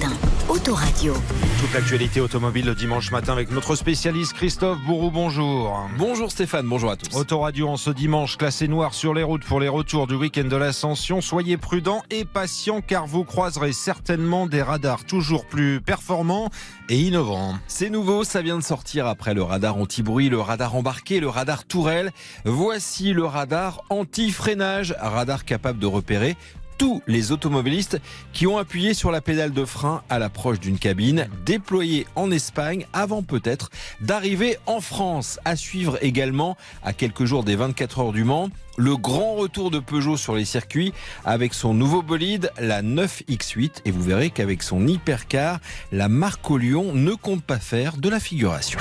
matin. Autoradio. Toute l'actualité automobile le dimanche matin avec notre spécialiste Christophe Bourou. Bonjour. Bonjour Stéphane, bonjour à tous. Autoradio en ce dimanche, classé noir sur les routes pour les retours du week-end de l'Ascension. Soyez prudents et patients car vous croiserez certainement des radars toujours plus performants et innovants. C'est nouveau, ça vient de sortir après le radar anti-bruit, le radar embarqué, le radar tourelle. Voici le radar anti-freinage, radar capable de repérer tous les automobilistes qui ont appuyé sur la pédale de frein à l'approche d'une cabine déployée en Espagne avant peut-être d'arriver en France. À suivre également à quelques jours des 24 heures du Mans le grand retour de Peugeot sur les circuits avec son nouveau bolide, la 9X8. Et vous verrez qu'avec son hypercar, la marque au Lyon ne compte pas faire de la figuration.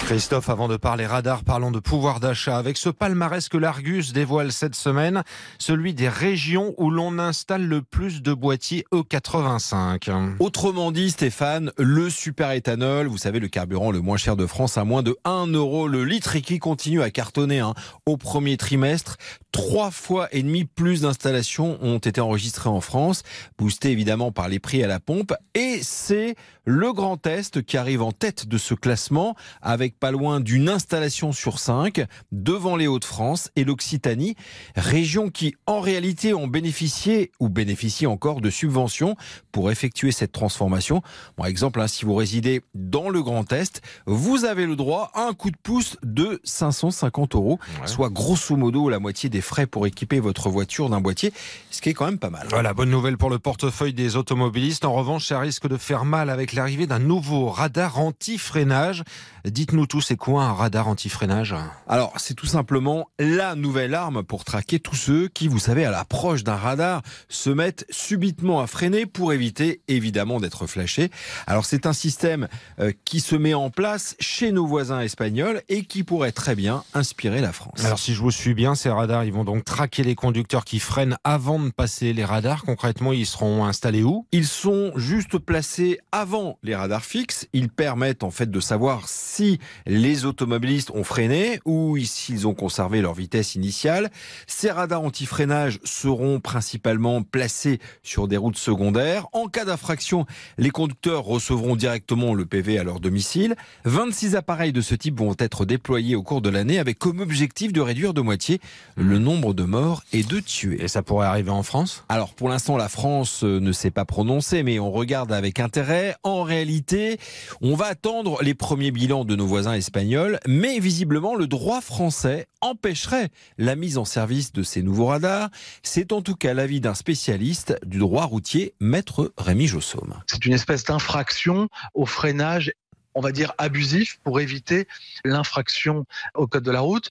Christophe, avant de parler radar, parlons de pouvoir d'achat. Avec ce palmarès que l'Argus dévoile cette semaine, celui des régions où l'on installe le plus de boîtiers E85. Autrement dit, Stéphane, le super éthanol, vous savez, le carburant le moins cher de France à moins de 1 euro le litre et qui continue à cartonner hein, au premier trimestre. Trois fois et demi plus d'installations ont été enregistrées en France, boostées évidemment par les prix à la pompe. Et c'est le Grand Est qui arrive en tête de ce classement avec pas loin d'une installation sur cinq devant les Hauts-de-France et l'Occitanie, régions qui en réalité ont bénéficié ou bénéficient encore de subventions pour effectuer cette transformation. Par exemple, hein, si vous résidez dans le Grand Est, vous avez le droit à un coup de pouce de 550 euros, soit grosso modo la moitié des frais pour équiper votre voiture d'un boîtier, ce qui est quand même pas mal. Voilà, bonne nouvelle pour le portefeuille des automobilistes. En revanche, ça risque de faire mal avec l'arrivée d'un nouveau radar anti-freinage. Dites-nous tous, c'est quoi un radar anti-freinage? Alors, c'est tout simplement la nouvelle arme pour traquer tous ceux qui, vous savez, à l'approche d'un radar, se mettent subitement à freiner pour éviter évidemment d'être flashés. Alors, c'est un système euh, qui se met en place chez nos voisins espagnols et qui pourrait très bien inspirer la France. Alors, si je vous suis bien, ces radars, ils vont donc traquer les conducteurs qui freinent avant de passer les radars. Concrètement, ils seront installés où? Ils sont juste placés avant les radars fixes. Ils permettent en fait de savoir si les automobilistes ont freiné ou s'ils ont conservé leur vitesse initiale. Ces radars anti-freinage seront principalement placés sur des routes secondaires. En cas d'infraction, les conducteurs recevront directement le PV à leur domicile. 26 appareils de ce type vont être déployés au cours de l'année avec comme objectif de réduire de moitié le nombre de morts et de tués. Et ça pourrait arriver en France? Alors pour l'instant, la France euh, ne s'est pas prononcée, mais on regarde avec intérêt. En réalité, on va attendre les premiers bilans de nos voisins espagnols, mais visiblement le droit français empêcherait la mise en service de ces nouveaux radars. C'est en tout cas l'avis d'un spécialiste du droit routier, maître Rémi Jossaume. C'est une espèce d'infraction au freinage on va dire abusif pour éviter l'infraction au code de la route.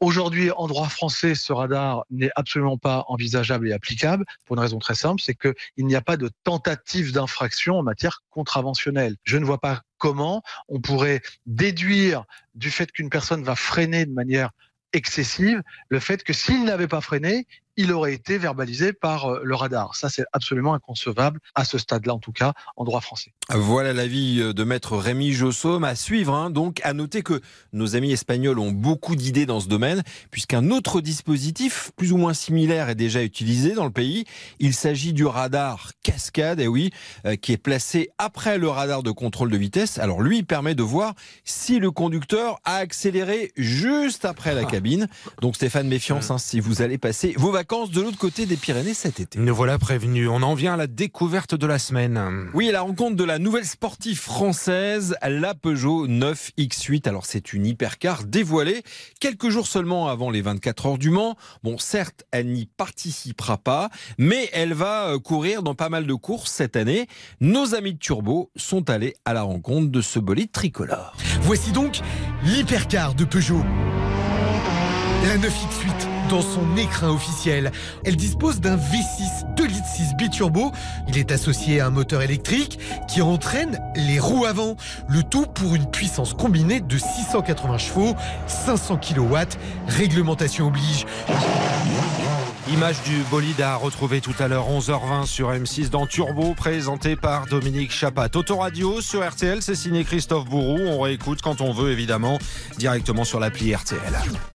Aujourd'hui, en droit français, ce radar n'est absolument pas envisageable et applicable pour une raison très simple, c'est qu'il n'y a pas de tentative d'infraction en matière contraventionnelle. Je ne vois pas comment on pourrait déduire du fait qu'une personne va freiner de manière excessive le fait que s'il n'avait pas freiné, il aurait été verbalisé par euh, le radar. Ça, c'est absolument inconcevable, à ce stade-là en tout cas, en droit français. Voilà l'avis euh, de maître Rémi Jossaume à suivre. Hein. Donc, à noter que nos amis espagnols ont beaucoup d'idées dans ce domaine, puisqu'un autre dispositif, plus ou moins similaire, est déjà utilisé dans le pays. Il s'agit du radar cascade, et oui, euh, qui est placé après le radar de contrôle de vitesse. Alors, lui, il permet de voir si le conducteur a accéléré juste après la cabine. Donc, Stéphane, méfiance, hein, si vous allez passer vos vacances de l'autre côté des Pyrénées cet été. Nous voilà prévenus. On en vient à la découverte de la semaine. Oui, à la rencontre de la nouvelle sportive française, la Peugeot 9X8. Alors, c'est une hypercar dévoilée quelques jours seulement avant les 24 heures du Mans. Bon, certes, elle n'y participera pas, mais elle va euh, courir dans pas mal de courses cette année. Nos amis de Turbo sont allés à la rencontre de ce bolide tricolore. Voici donc l'hypercar de Peugeot. La 9X8 dans son écrin officiel. Elle dispose d'un V6 2 litres 6 biturbo. Il est associé à un moteur électrique qui entraîne les roues avant. Le tout pour une puissance combinée de 680 chevaux, 500 kW. Réglementation oblige. Image du bolide à retrouver tout à l'heure 11h20 sur M6 dans Turbo, présenté par Dominique Chapat. Autoradio sur RTL, c'est signé Christophe Bourou. On réécoute quand on veut, évidemment, directement sur l'appli RTL.